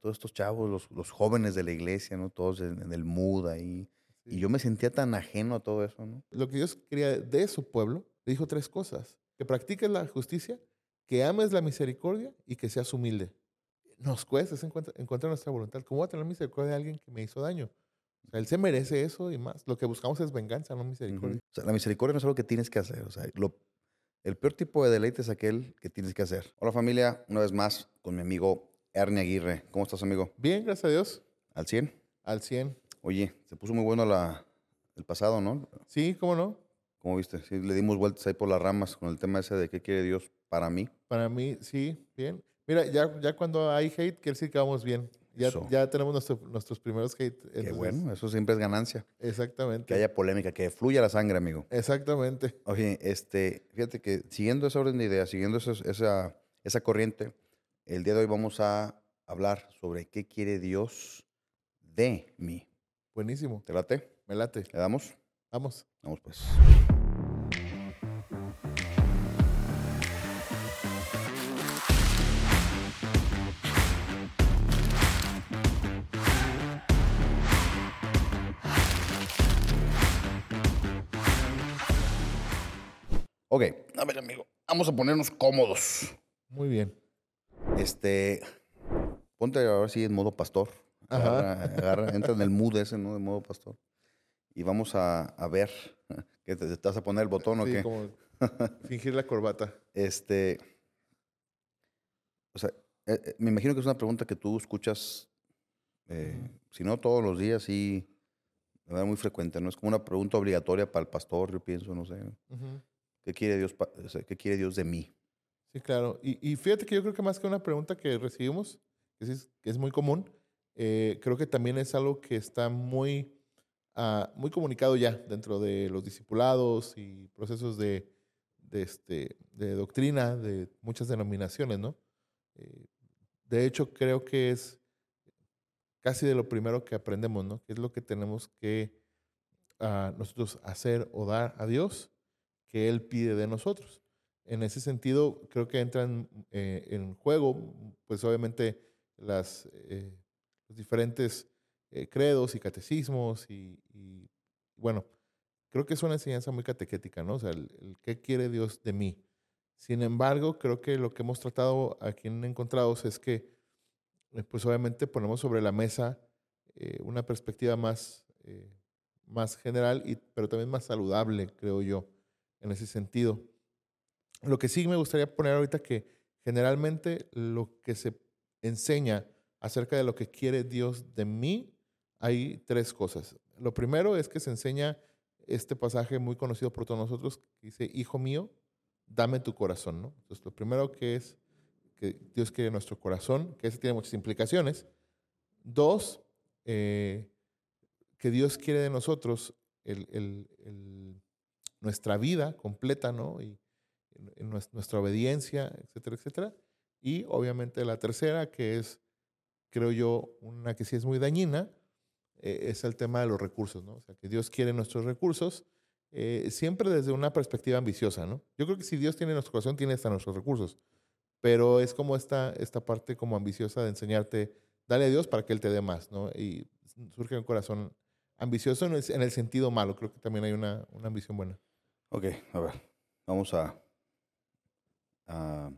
todos estos chavos, los, los jóvenes de la iglesia, ¿no? Todos en, en el mood ahí. Y yo me sentía tan ajeno a todo eso, ¿no? Lo que Dios quería de su pueblo, le dijo tres cosas. Que practiques la justicia, que ames la misericordia y que seas humilde. Nos cuesta es encontrar, nuestra voluntad. ¿Cómo voy a tener misericordia de alguien que me hizo daño? O sea, él se merece eso y más. Lo que buscamos es venganza, no misericordia. Ujú. O sea, la misericordia no es algo que tienes que hacer. O sea, lo- el peor tipo de deleite es aquel que tienes que hacer. Hola familia, una vez más con mi amigo Ernie Aguirre. ¿Cómo estás, amigo? Bien, gracias a Dios. ¿Al 100? Al 100. Oye, se puso muy bueno la, el pasado, ¿no? Sí, ¿cómo no? ¿Cómo viste? Sí, le dimos vueltas ahí por las ramas con el tema ese de qué quiere Dios para mí. Para mí, sí, bien. Mira, ya, ya cuando hay hate, quiere decir que vamos bien. Ya, Eso. ya tenemos nuestro- nuestros primeros hate. Qué bueno, eso siempre es ganancia. Exactamente. Que haya polémica, que fluya la sangre, amigo. Exactamente. Oye, este, fíjate que siguiendo esa orden de ideas, siguiendo esos- esa, esa corriente, el día de hoy vamos a hablar sobre qué quiere Dios de mí. Buenísimo. ¿Te late? Me late. ¿Le damos? Vamos. Vamos pues. Ok, a ver amigo, vamos a ponernos cómodos. Muy bien. Este, ponte ahora sí en modo pastor. Ajá. Agarra, agarra, entra en el mood ese, ¿no? De modo pastor. Y vamos a, a ver, ¿qué te, te vas a poner el botón o qué? como fingir la corbata. Este, o sea, eh, eh, me imagino que es una pregunta que tú escuchas, eh, si no todos los días, sí, de manera muy frecuente, ¿no? Es como una pregunta obligatoria para el pastor, yo pienso, no sé. ¿Qué quiere Dios, ¿qué quiere Dios de mí? Sí, claro. Y, y fíjate que yo creo que más que una pregunta que recibimos, que, es, es muy común, eh, creo que también es algo que está muy, ah, muy comunicado ya dentro de los discipulados y procesos de, de, este, de doctrina de muchas denominaciones, ¿no? Eh, de hecho, creo que es casi de lo primero que aprendemos, ¿no? Que es lo que tenemos que ah, nosotros hacer o dar a Dios que Él pide de nosotros. En ese sentido, creo que entran eh, en juego, pues obviamente, las, eh, los diferentes eh, credos y catecismos y, y, bueno, creo que es una enseñanza muy catequética, ¿no? O sea, el, el qué quiere Dios de mí. Sin embargo, creo que lo que hemos tratado aquí en Encontrados es que, eh, pues obviamente ponemos sobre la mesa eh, una perspectiva más, eh, más general, y, pero también más saludable, creo yo, en ese sentido. Lo que sí me gustaría poner ahorita que generalmente lo que se enseña acerca de lo que quiere Dios de mí, hay tres cosas. Lo primero es que se enseña este pasaje muy conocido por todos nosotros, que dice, Hijo mío, dame tu corazón, ¿no? Entonces, lo primero que es que Dios quiere nuestro corazón, que eso tiene muchas implicaciones. Dos, eh, que Dios quiere de nosotros el, el- nuestra vida completa, ¿no? Y en- en nues- nuestra obediencia, etcétera, etcétera. Y obviamente la tercera, que es, creo yo, una que sí es muy dañina, eh, es el tema de los recursos, ¿no? O sea, que Dios quiere nuestros recursos, eh, siempre desde una perspectiva ambiciosa, ¿no? Yo creo que si Dios tiene nuestro corazón, tiene hasta nuestros recursos. Pero es como esta, esta parte como ambiciosa de enseñarte, dale a Dios para que Él te dé más, ¿no? Y surge un corazón ambicioso en el, en el sentido malo. Creo que también hay una, una ambición buena. Ok, a ver, vamos a, a,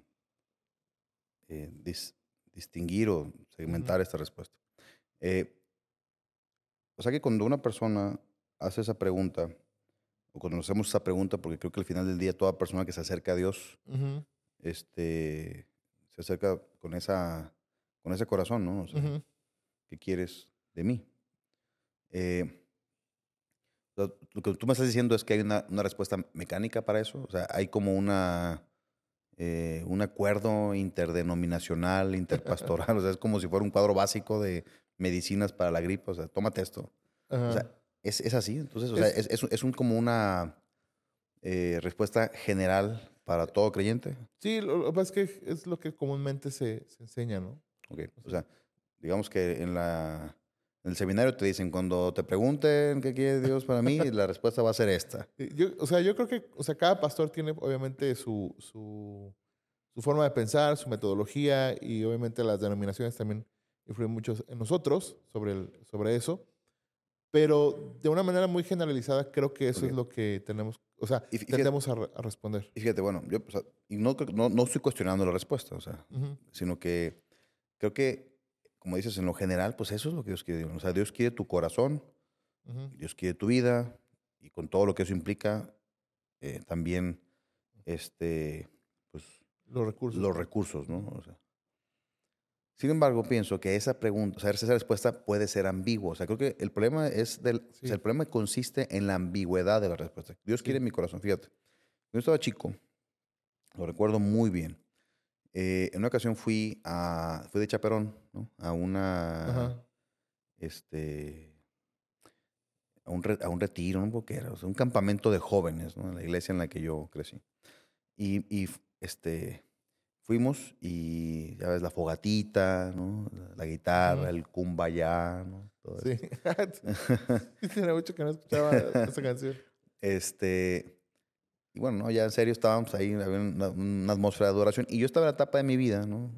eh, dis- distinguir o segmentar esta respuesta. Eh, o sea que cuando una persona hace esa pregunta, o cuando nos hacemos esa pregunta, porque creo que al final del día toda persona que se acerca a Dios, Ujú, este, se acerca con, esa, con ese corazón, ¿no? O sea, ujú. ¿qué quieres de mí? Eh, lo que tú me estás diciendo es que hay una, una respuesta mecánica para eso. O sea, hay como una, eh, un acuerdo interdenominacional, interpastoral. o sea, es como si fuera un cuadro básico de medicinas para la gripe. O sea, tómate esto. Ajá. O sea, es, es así. Entonces, o sea, Es- es, es, un- como una eh, respuesta general para todo creyente. sí, lo, lo que pasa es que es lo que comúnmente se, se enseña, ¿no? Ok, o sea, digamos que en, la, en el seminario te dicen, cuando te pregunten qué quiere Dios para mí, la respuesta va a ser esta. Yo, o sea, yo creo que o sea, cada pastor tiene obviamente su, su, su forma de pensar, su metodología y obviamente las denominaciones también influye mucho en nosotros sobre, el, sobre eso. Pero de una manera muy generalizada, creo que eso Ok. es lo que tenemos, o sea, Y fí- fíjate- tendemos a, re- a responder. Y fíjate, bueno, yo o sea, y no, no, no estoy cuestionando la respuesta, o sea, Ujú, sino que creo que, como dices, en lo general, pues eso es lo que Dios quiere. O sea, Dios quiere tu corazón, Dios quiere tu vida, y con todo lo que eso implica, eh, también, este, pues, Los recursos. los recursos, ¿no? O sea, sin embargo, pienso que esa pregunta, o sea, esa respuesta puede ser ambigua. O sea, creo que el problema es del, o Sí. sea, el problema consiste en la ambigüedad de la respuesta. Dios quiere mi corazón. Fíjate, yo estaba chico, lo recuerdo muy bien. Eh, en una ocasión fui a, fui de chaperón, ¿no? A una, Ajá. este, a un, re- a un retiro, qué era, o sea, un campamento de jóvenes, ¿no? En la iglesia en la que yo crecí. Y, y, este, fuimos y, ya ves, la fogatita, ¿no? La, la guitarra, el kumbaya, ¿no? Todo. Sí, Tiene mucho que no escuchaba esa canción. Este, y bueno, ¿no? ya en serio estábamos ahí, había una, una atmósfera de adoración. Y yo estaba en la etapa de mi vida, ¿no?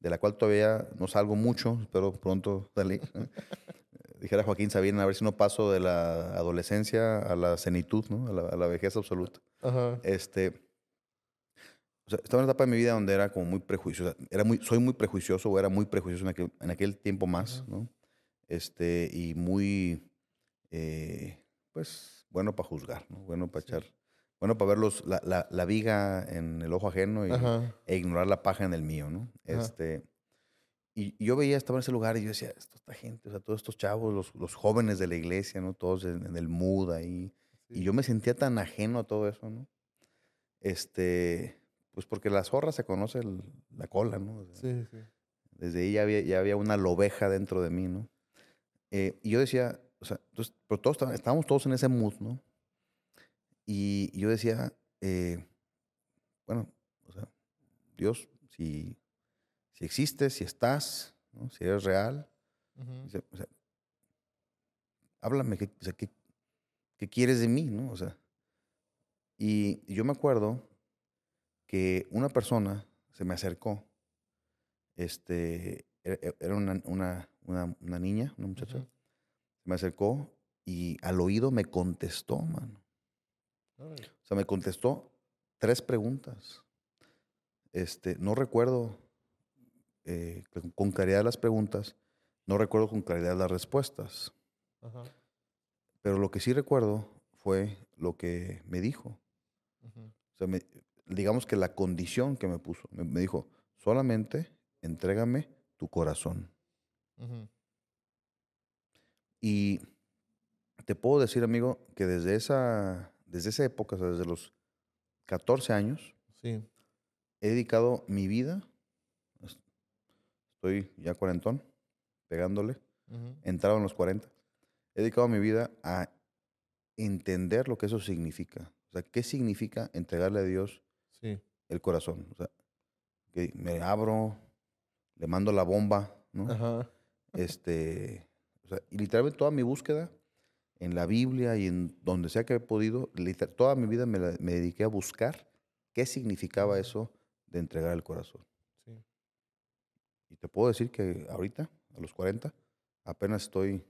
De la cual todavía no salgo mucho, espero pronto salir. Dijera Joaquín Sabina, a ver si no paso de la adolescencia a la senitud, ¿no? a, la, a la vejez absoluta. Ajá. Este, o sea, estaba en una etapa de mi vida donde era como muy prejuicioso, era muy, soy muy prejuicioso o era muy prejuicioso en aquel, en aquel tiempo más. ¿no? Este, y muy, eh, pues, bueno para juzgar, ¿no? Bueno para Sí. echar, bueno para ver los, la, la, la viga en el ojo ajeno y, e ignorar la paja en el mío, ¿no? Ajá. Este, y y yo veía, estaba en ese lugar y yo decía, esto, esta gente, o sea, todos estos chavos, los, los jóvenes de la iglesia, ¿no? Todos en, en el mood ahí. Y Sí. yo me sentía tan ajeno a todo eso, ¿no? Este, pues porque la zorra se conoce el- la cola, ¿no? O sea, Sí, sí. Desde ahí ya había, ya había una lobeja dentro de mí, ¿no? Eh, y yo decía, o sea, entonces, pero todos estábamos todos en ese mood, ¿no? Y yo decía, eh, bueno, o sea, Dios, si, si existes, si estás, ¿no? si eres real, dice, o sea, háblame, ¿qué, o sea, ¿qué, qué quieres de mí? ¿no? O sea, y yo me acuerdo que una persona se me acercó, este, era, era una, una, una, una niña, una muchacha, se me acercó y al oído me contestó, mano. O sea, me contestó tres preguntas. Este, no recuerdo eh, con- claridad las preguntas, no recuerdo con claridad las respuestas, Ajá. pero lo que sí recuerdo fue lo que me dijo. O sea, me- digamos que la condición que me puso, me, me dijo, solamente entrégame tu corazón. Y te puedo decir, amigo, que desde esa, desde esa época, o sea, desde los 14 años, Sí. he dedicado mi vida, es- estoy ya cuarentón, pegándole, Ujú. entrado en los 40, he dedicado mi vida a entender lo que eso significa. O sea, ¿qué significa entregarle a Dios Sí. el corazón? O sea, que me abro, le mando la bomba, ¿no? Ajá. Este, o sea, y literalmente toda mi búsqueda en la Biblia y en donde sea que he podido, toda mi vida me, la- me dediqué a buscar qué significaba eso de entregar el corazón. Sí. Y te puedo decir que ahorita, a los 40, apenas estoy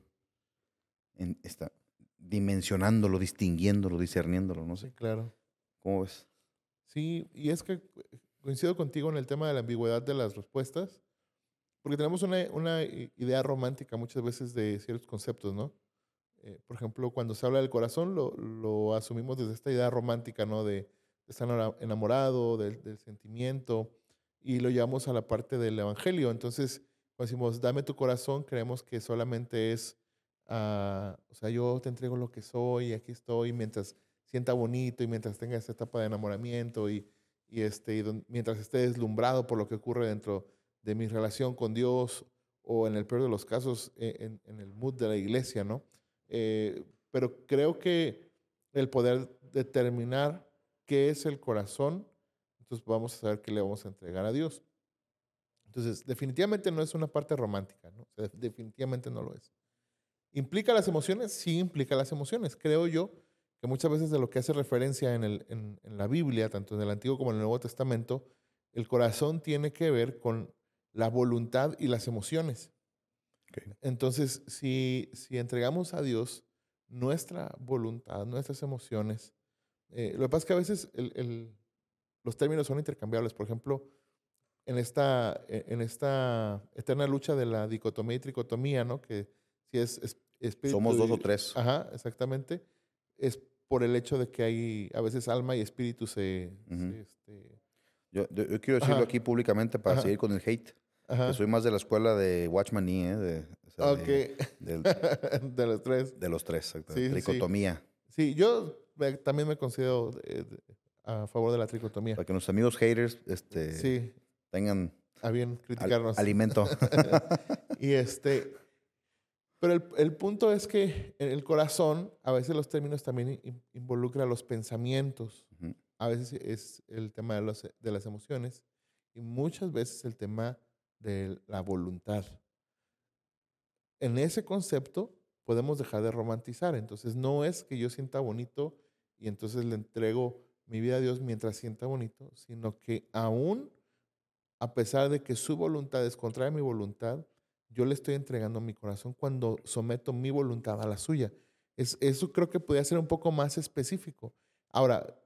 en esta, dimensionándolo, distinguiéndolo, discerniéndolo, no Sí, sé. claro. ¿Cómo ves? Sí, y es que coincido contigo en el tema de la ambigüedad de las respuestas, porque tenemos una, una idea romántica muchas veces de ciertos conceptos, ¿no? Eh, por ejemplo, cuando se habla del corazón, lo, lo asumimos desde esta idea romántica, ¿no? De, de estar enamorado, del, del sentimiento, y lo llevamos a la parte del evangelio. Entonces, cuando decimos, dame tu corazón, creemos que solamente es, ah, o sea, yo te entrego lo que soy, aquí estoy, mientras sienta bonito y mientras tenga esa etapa de enamoramiento y, y, este, y don- mientras esté deslumbrado por lo que ocurre dentro de mi relación con Dios o en el peor de los casos eh, en, en el mood de la iglesia, ¿no? Eh, pero creo que el poder determinar qué es el corazón, entonces vamos a saber qué le vamos a entregar a Dios. Entonces, definitivamente no es una parte romántica, definitivamente no lo es. ¿Implica las emociones? Sí, implica las emociones. Creo yo que muchas veces de lo que hace referencia en- en la Biblia, tanto en el Antiguo como en el Nuevo Testamento, el corazón tiene que ver con la voluntad y las emociones. Ok. Entonces, si, si entregamos a Dios nuestra voluntad, nuestras emociones, eh, lo que pasa es que a veces el- el- los términos son intercambiables. Por ejemplo, en esta, e- en esta eterna lucha de la dicotomía y tricotomía, ¿no? Que si es, es- espíritu Somos dos o tres. Ajá, exactamente. Es por el hecho de que hay a veces alma y espíritu se... se, Ujú. este, Yo, yo- yo quiero decirlo Ajá. aquí públicamente para Ajá. seguir con el hate. Ajá. Soy más de la escuela de Watchman Nee, ¿eh? De, o sea, Ok. de- del- de los tres. de los tres, exacto. Sí, sí, sí. Tricotomía. Sí, yo me- también me considero de- de- a favor de la tricotomía. Para que nuestros amigos haters este, Sí, tengan a bien al- criticarnos. alimento. y este, pero el, el punto es que en el corazón, a veces los términos también in- involucran los pensamientos. Ujú. A veces es el tema de, los- de las emociones y muchas veces el tema de la voluntad. En ese concepto podemos dejar de romantizar. Entonces no es que yo sienta bonito y entonces le entrego mi vida a Dios mientras sienta bonito, sino que aún a pesar de que su voluntad es contraria a mi voluntad, yo le estoy entregando mi corazón cuando someto mi voluntad a la suya. Es, eso creo que podría ser un poco más específico. Ahora,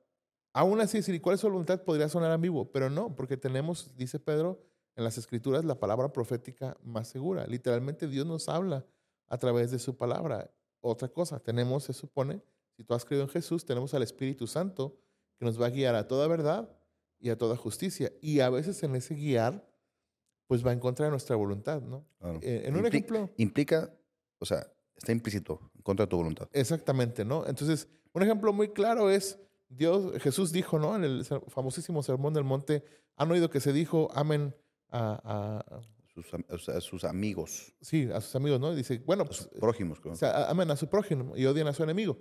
aún así, decir, ¿y cuál es su voluntad? Podría sonar ambiguo, pero no, porque tenemos, dice Pedro, en las escrituras la palabra profética más segura. Literalmente Dios nos habla a través de su palabra. Otra cosa, tenemos, se supone, si tú has creído en Jesús, tenemos al Espíritu Santo que nos va a guiar a toda verdad y a toda justicia. Y a veces en ese guiar, pues va en contra de nuestra voluntad, ¿no? Claro. Eh, en un Impli- ejemplo, Implica, o sea, está implícito, en contra de tu voluntad. exactamente, ¿no? Entonces, un ejemplo muy claro es, Dios, Jesús dijo, ¿no? En el famosísimo Sermón del Monte, han oído que se dijo, amen a, a- a- Sus, amigos, sí, a sus amigos, ¿no? Dice, bueno, a sus pues, prójimos. creo. o sea, a- amen a su prójimo y odian a su enemigo.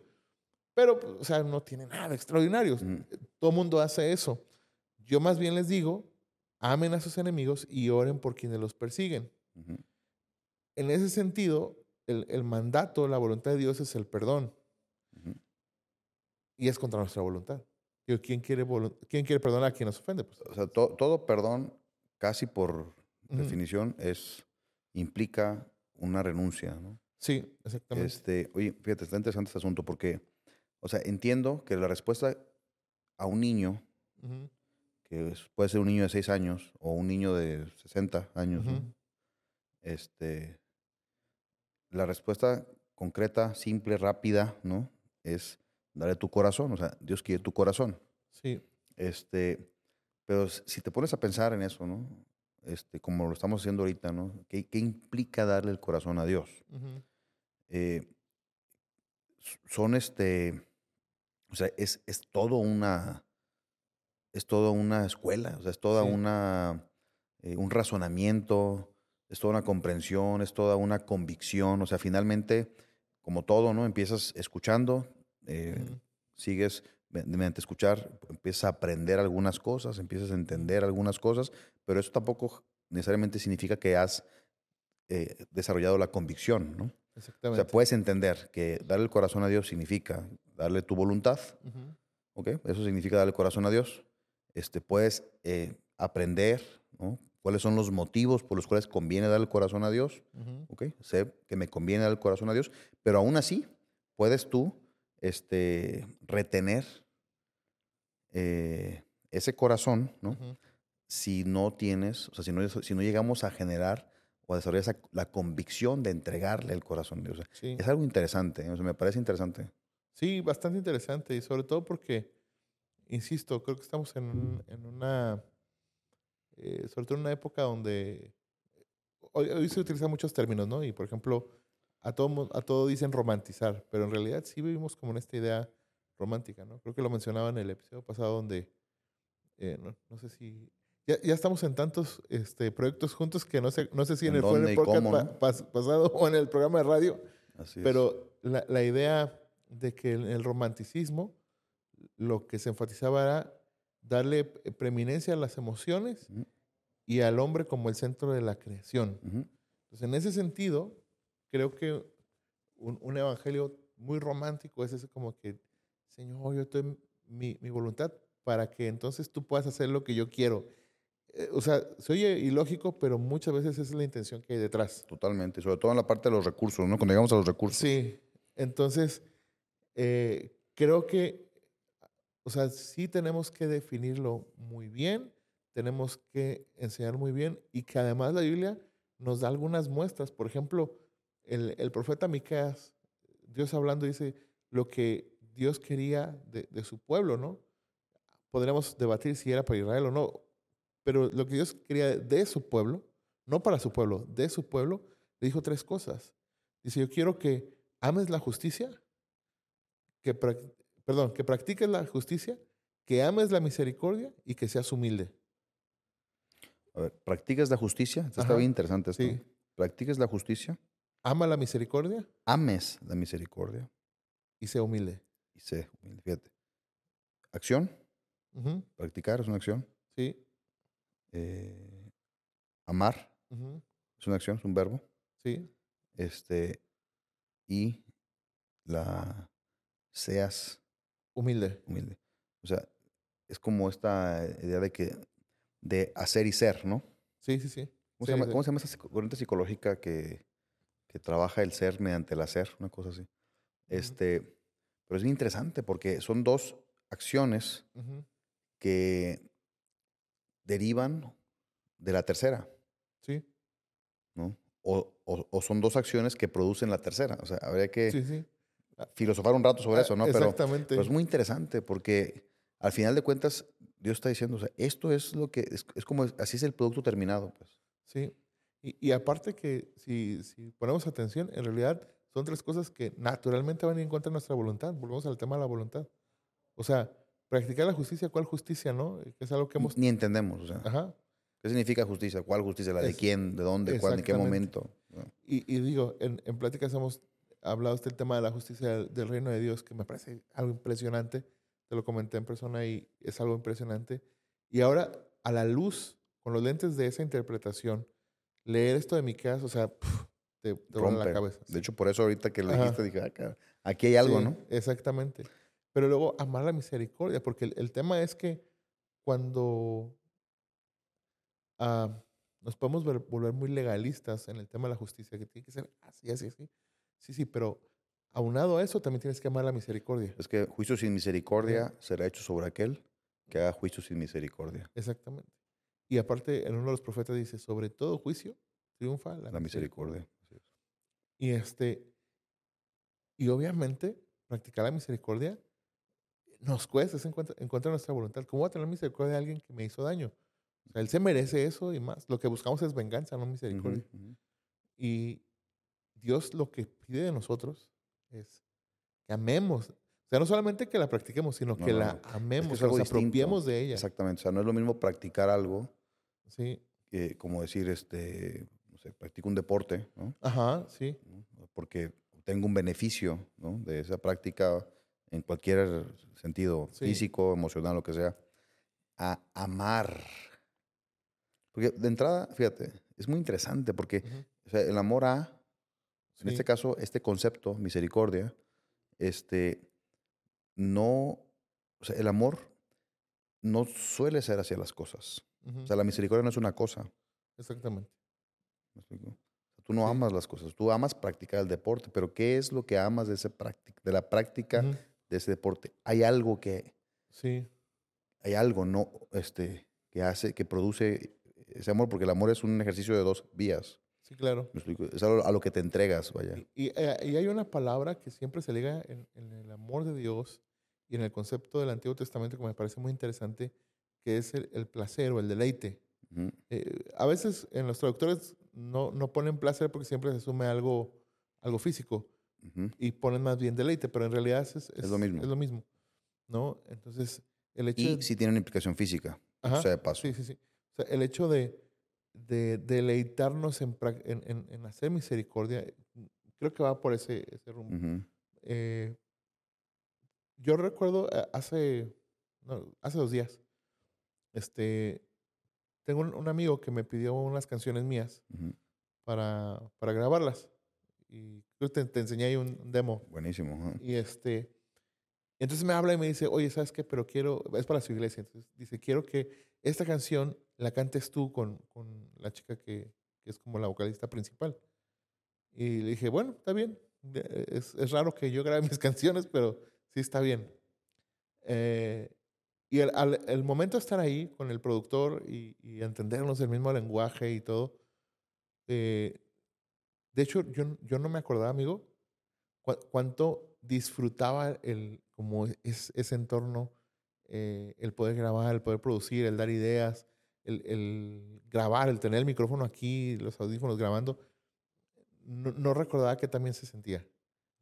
Pero, pues, o sea, no tiene nada de extraordinario. Ujú. Todo mundo hace eso. Yo más bien les digo, amen a sus enemigos y oren por quienes los persiguen. En ese sentido, el, el mandato, la voluntad de Dios es el perdón y es contra nuestra voluntad. Digo, ¿quién, quiere ¿Quién quiere perdonar a quien nos ofende? Pues, O sea, to- todo perdón, casi por definición, es implica una renuncia, ¿no? sí, exactamente. Este, oye, fíjate, está interesante este asunto porque, o sea, entiendo que la respuesta a un niño, que es- puede ser un niño de 6 años o un niño de 60 años, este, la respuesta concreta, simple, rápida, ¿no? Es darle tu corazón, o sea, Dios quiere tu corazón. Sí, Este, pero si te pones a pensar en eso, ¿no? Este, como lo estamos haciendo ahorita, ¿no? ¿Qué, qué implica darle el corazón a Dios? Eh, son este, o sea, es, es todo una, es toda una escuela, o sea, es toda Sí. una, eh, un razonamiento, es toda una comprensión, es toda una convicción, o sea, finalmente, como todo, ¿no? Empiezas escuchando, eh, sigues mediante escuchar, empiezas a aprender algunas cosas, empiezas a entender algunas cosas, pero eso tampoco necesariamente significa que has eh, desarrollado la convicción, ¿no? O exactamente. sea, puedes entender que darle el corazón a Dios significa darle tu voluntad, ¿ok? Eso significa darle el corazón a Dios. Este, puedes eh, aprender, ¿no? ¿Cuáles son los motivos por los cuales conviene dar el corazón a Dios? ujú, ¿ok? Sé que me conviene dar el corazón a Dios, pero aún así puedes tú este, retener eh, ese corazón, ¿no? Si no tienes, o sea, si no, si no llegamos a generar o a desarrollar esa, la convicción de entregarle el corazón a Dios. O sea, Sí. es algo interesante, ¿eh? o sea, me parece interesante. Sí, bastante interesante y sobre todo porque, insisto, creo que estamos en, en una, eh, sobre todo en una época donde hoy, hoy se utilizan muchos términos, ¿no? Y por ejemplo, a todo, a todo dicen romantizar, pero en realidad sí vivimos como en esta idea romántica, ¿no? Creo que lo mencionaba en el episodio pasado donde, eh, no, no sé si, ya, ya estamos en tantos este, proyectos juntos que no sé, no sé si en ¿En el, fue en el y podcast cómo, pa- no? pas- pasado o en el programa de radio, Así es. pero la, la idea de que en el romanticismo lo que se enfatizaba era darle preeminencia a las emociones y al hombre como el centro de la creación. Entonces, en ese sentido, creo que un, un evangelio muy romántico es ese como que, Señor, yo estoy mi, mi voluntad para que entonces tú puedas hacer lo que yo quiero. eh, o sea, se oye ilógico, pero muchas veces esa es la intención que hay detrás. Totalmente, sobre todo en la parte de los recursos, ¿no? Cuando llegamos a los recursos. Sí, entonces eh, creo que, o sea, sí tenemos que definirlo muy bien, tenemos que enseñar muy bien y que además la Biblia nos da algunas muestras. Por ejemplo, el, el profeta Miqueas, Dios hablando dice lo que Dios quería de, de su pueblo, ¿no? Podríamos debatir si era para Israel o no, pero lo que Dios quería de su pueblo, no para su pueblo, de su pueblo, le dijo tres cosas. Dice, yo quiero que ames la justicia, que, perdón, que practiques la justicia, que ames la misericordia y que seas humilde. A ver, ¿practicas la justicia? Esto está bien interesante esto. Sí. ¿Practicas la justicia? Ama la misericordia. Ames la misericordia. Y sé humilde. Y sé humilde, fíjate. Acción. Practicar es una acción. Sí. Eh, amar es una acción, es un verbo. Sí. Este, y la seas humilde. Humilde. O sea, es como esta idea de que de hacer y ser, ¿no? Sí, sí, sí. ¿Cómo, se, llama, esa corriente psicológica que, que, trabaja el ser mediante el hacer? Una cosa así. Este, pero es bien interesante porque son dos acciones que derivan de la tercera. Sí. ¿No? O, o, son dos acciones que producen la tercera. O sea, habría que filosofar un rato sobre ah, eso, ¿no? Exactamente. Pero, es muy interesante porque al final de cuentas Dios está diciendo, o sea, esto es lo que, es, es como, así es el producto terminado, pues. Sí. Y, y aparte que si, si, ponemos atención, en realidad son tres cosas que naturalmente van en contra de nuestra voluntad. Volvemos al tema de la voluntad. O sea, practicar la justicia, ¿cuál justicia, no? Que es algo que hemos... Ni entendemos, o sea. Ajá. ¿Qué significa justicia? ¿Cuál justicia? ¿La de quién? ¿De dónde? ¿Cuándo? ¿En qué momento? Y, y, digo, en, en pláticas hemos hablado del tema de la justicia del, reino de Dios, que me parece algo impresionante. Te lo comenté en persona y es algo impresionante. Y ahora, a la luz, con los lentes de esa interpretación, leer esto de mi casa, o sea, te, te la cabeza. De hecho, por eso ahorita que lo dijiste, dije, acá, ah, aquí hay algo, ¿no? Exactamente. Pero luego, amar la misericordia, porque el, el tema es que cuando Ah, nos podemos volver muy legalistas en el tema de la justicia, que tiene que ser así, así, así. Sí, sí, pero aunado a eso también tienes que amar la misericordia. Es que juicio sin misericordia será hecho sobre aquel que haga juicio sin misericordia. Exactamente. Y aparte, en uno de los profetas dice, sobre todo juicio triunfa la, misericordia. Y este, y obviamente, practicar la misericordia nos cuesta, es en contra, en contra de nuestra voluntad. ¿Cómo voy a tener misericordia de alguien que me hizo daño? O sea, él se merece eso y más. Lo que buscamos es venganza, no misericordia. Y Dios lo que pide de nosotros es que amemos. O sea, no solamente que la practiquemos, sino que la amemos, que nos apropiemos de ella. Exactamente. O sea, no es lo mismo practicar algo sí. que como decir, este, sé, practico un deporte, ¿no? Ajá, sí. Porque tengo un beneficio ¿no? de esa práctica en cualquier sentido, físico, emocional, lo que sea. A amar porque de entrada, fíjate, es muy interesante porque el amor a, en este caso, este concepto, misericordia, este, no, o sea, el amor no suele ser hacia las cosas. O sea, la misericordia no es una cosa. Exactamente. Tú no amas las cosas, tú amas practicar el deporte, pero ¿qué es lo que amas de, ese de la práctica de ese deporte? Hay algo que... Sí. Hay algo, ¿no? Este, que hace, que produce ese amor, porque el amor es un ejercicio de dos vías. Sí, claro. Es a lo, que te entregas, vaya. Y, eh, y, hay una palabra que siempre se liga en, el amor de Dios y en el concepto del Antiguo Testamento que me parece muy interesante, que es el, placer o el deleite. Eh, a veces en los traductores no, no ponen placer porque siempre se asume algo, algo físico y ponen más bien deleite, pero en realidad es, es, lo mismo. Es lo mismo. ¿no? Entonces, el hecho y si tiene una implicación física. o sea, de paso. Sí, sí, sí. O sea, el hecho de, de deleitarnos en, en, en, hacer misericordia, creo que va por ese, ese rumbo. eh, yo recuerdo eh, hace, hace dos días, este, tengo un, amigo que me pidió unas canciones mías para, para grabarlas. Y creo que te, enseñé ahí un demo. Buenísimo. Y este, Entonces me habla y me dice, oye, ¿sabes qué? Pero quiero, es para su iglesia. Entonces dice, quiero que esta canción la cantes tú con, con la chica que, que es como la vocalista principal. Y le dije, bueno, está bien. Eh, Es, es raro que yo grabe mis canciones, pero sí está bien. Eh, y el, al- el momento de estar ahí con el productor y, y entendernos el mismo lenguaje y todo, eh, de hecho, yo, yo no me acordaba, amigo, cuánto disfrutaba el, como es, ese entorno, eh, el poder grabar, el poder producir, el dar ideas, el, el grabar, el tener el micrófono aquí, los audífonos grabando. No, no recordaba que también se sentía.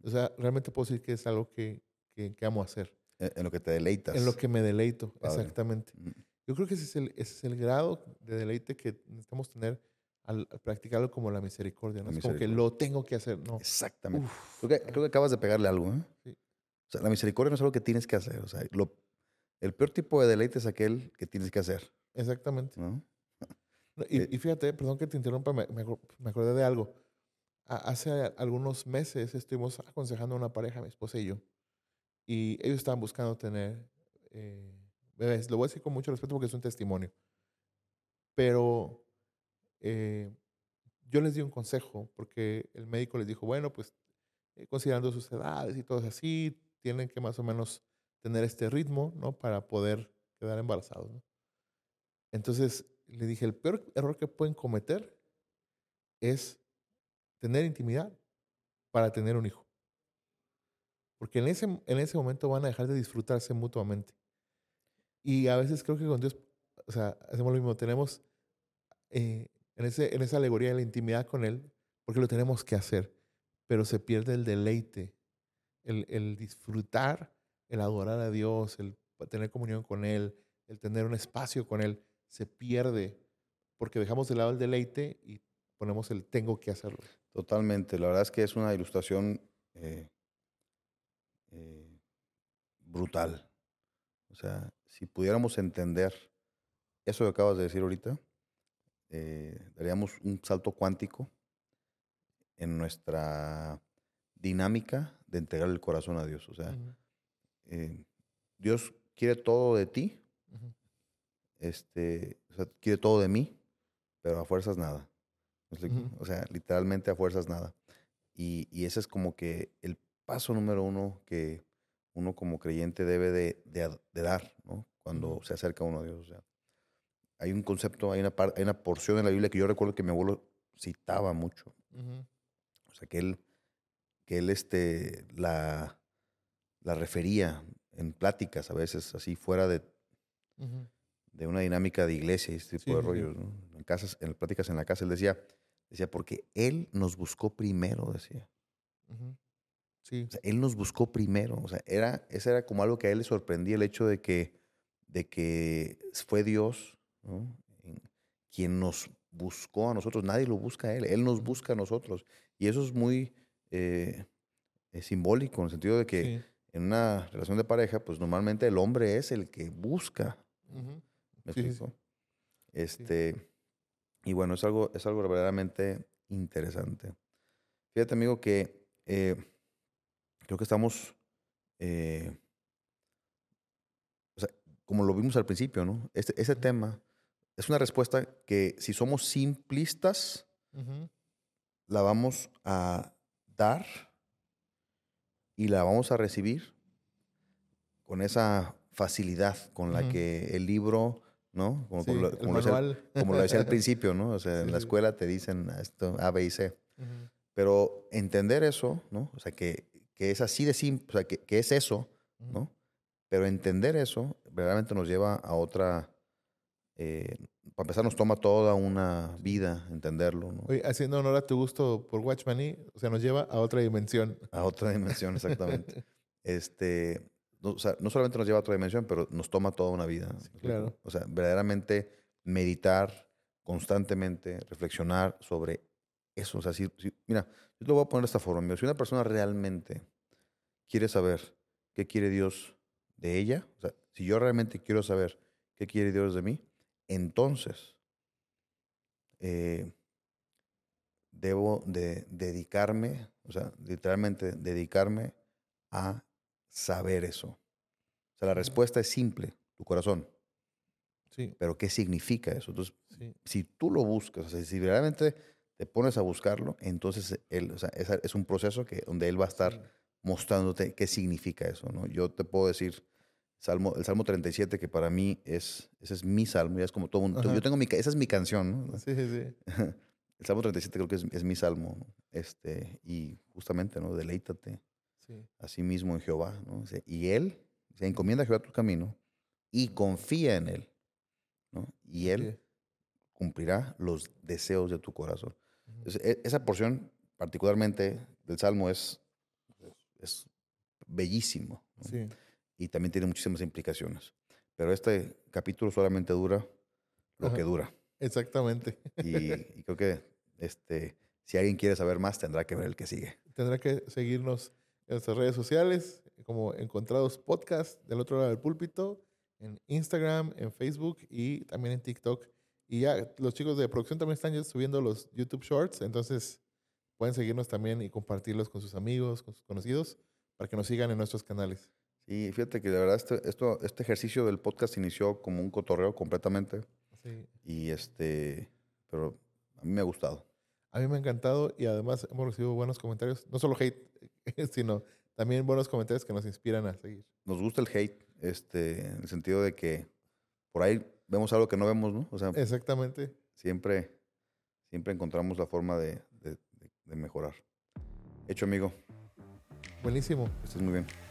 O sea, realmente puedo decir que es algo que, que, que amo hacer. En, en lo que te deleitas. En lo que me deleito, Padre. exactamente. Mm, Yo creo que ese es el, ese es el grado de deleite que necesitamos tener al, al practicarlo como la misericordia. ¿no? La es como que lo tengo que hacer. No. Exactamente. Uf, Creo que, creo que acabas de pegarle algo, ¿eh? Sí. O sea, la misericordia no es algo que tienes que hacer. O sea, lo, el peor tipo de deleite es aquel que tienes que hacer, exactamente. ¿no? Y, Eh, y fíjate, perdón que te interrumpa, me, me acor- me acordé de algo. A- hace algunos meses estuvimos aconsejando a una pareja, mi esposa y yo, y ellos estaban buscando tener eh, bebés. Lo voy a decir con mucho respeto porque es un testimonio. Pero eh, yo les di un consejo porque el médico les dijo, bueno, pues eh, considerando sus edades y todo así, tienen que más o menos tener este ritmo, ¿no? Para poder quedar embarazados, ¿no? Entonces le dije, el peor error que pueden cometer es tener intimidad para tener un hijo. Porque en ese, en ese momento van a dejar de disfrutarse mutuamente. Y a veces creo que con Dios, o sea, hacemos lo mismo, tenemos eh, en, ese, en esa alegoría de la intimidad con Él, porque lo tenemos que hacer, pero se pierde el deleite, el, el disfrutar, el adorar a Dios, el tener comunión con Él, el tener un espacio con Él, se pierde porque dejamos de lado el deleite y ponemos el tengo que hacerlo. Totalmente. La verdad es que es una ilustración eh, eh, brutal. O sea, si pudiéramos entender eso que acabas de decir ahorita, eh, daríamos un salto cuántico en nuestra dinámica de entregar el corazón a Dios. O sea, eh, Dios quiere todo de ti, este, o sea, quiere todo de mí, pero a fuerzas nada. O sea, literalmente a fuerzas nada. Y, y ese es como que el paso número uno que uno como creyente debe de, de dar, ¿no? Cuando se acerca uno a Dios. O sea, hay un concepto, hay una, par- hay una porción en la Biblia que yo recuerdo que mi abuelo citaba mucho. O sea, que él, que él este, la, la refería en pláticas a veces, así fuera de, de una dinámica de iglesia y este tipo Sí, de rollos, ¿no? En casas, en pláticas en la casa, él decía, decía, porque él nos buscó primero, decía. Sí. O sea, él nos buscó primero. O sea, era, ese era como algo que a él le sorprendía el hecho de que, de que fue Dios quien nos buscó a nosotros. Nadie lo busca a él, él nos busca a nosotros. Y eso es muy eh, eh, simbólico en el sentido de que sí. en una relación de pareja, pues normalmente el hombre es el que busca. ¿Me Sí, sí, sí. explico? Este, y bueno, es algo, es algo verdaderamente interesante. Fíjate, amigo, que eh, creo que estamos, eh, o sea, como lo vimos al principio, ¿no? Este, ese tema es una respuesta que si somos simplistas, la vamos a dar y la vamos a recibir con esa facilidad con la que el libro, ¿no? Como, Sí, como lo, como lo decía, como lo decía al principio, ¿no? O sea, en Sí, la escuela te dicen esto A, B y C. Pero entender eso, ¿no? O sea, que, que es así de simple, o sea, que, que es eso. ¿no? Pero entender eso verdaderamente nos lleva a otra, eh, para empezar nos toma toda una vida entenderlo, ¿no? Oye, haciendo honor a tu gusto por Watchman E, o sea, nos lleva a otra dimensión. A otra dimensión, exactamente. este, no, o sea, no solamente nos lleva a otra dimensión, pero nos toma toda una vida. claro. O sea, verdaderamente meditar constantemente, reflexionar sobre eso. O sea, si, si- mira, yo te lo voy a poner de esta forma. Si una persona realmente quiere saber qué quiere Dios de ella, o sea, si yo realmente quiero saber qué quiere Dios de mí, entonces eh, debo de dedicarme, o sea, literalmente dedicarme a saber eso. O sea, la respuesta es simple, tu corazón. Sí, Pero ¿qué significa eso? Entonces, sí. si tú lo buscas, o sea, si realmente te pones a buscarlo, entonces él, o sea, es, es un proceso que, donde él va a estar sí. mostrándote qué significa eso, ¿no? Yo te puedo decir, Salmo, el Salmo 37, que para mí es, ese es mi salmo, ya es como todo mundo, Ajá. yo tengo mi, esa es mi canción, ¿no? Sí, sí, sí. El Salmo 37 creo que es, es mi salmo, ¿no? Este, y justamente, ¿no? Deleítate sí. a sí mismo en Jehová, ¿no? Y él, se encomienda a Jehová tu camino y confía en él, ¿no? Y él Sí. cumplirá los deseos de tu corazón. Entonces, e- esa porción particularmente del Salmo es, es bellísimo ¿no? Sí, y también tiene muchísimas implicaciones. Pero este capítulo solamente dura lo Ajá. que dura. exactamente. Y, y creo que este, si alguien quiere saber más, tendrá que ver el que sigue. Tendrá que seguirnos en nuestras redes sociales, como Encontrados Podcast, del otro lado del púlpito, en Instagram, en Facebook y también en TikTok. Y ya los chicos de producción también están subiendo los YouTube Shorts, entonces pueden seguirnos también y compartirlos con sus amigos, con sus conocidos, para que nos sigan en nuestros canales. Sí, fíjate que de verdad este, esto, este ejercicio del podcast inició como un cotorreo completamente. Sí. Y este, pero a mí me ha gustado. A mí me ha encantado y además hemos recibido buenos comentarios, no solo hate, sino también buenos comentarios que nos inspiran a seguir. Nos gusta el hate, este, en el sentido de que por ahí vemos algo que no vemos, ¿no? O sea, Exactamente. siempre, siempre encontramos la forma de, de- mejorar. Hecho, amigo. Buenísimo. Que estés muy bien.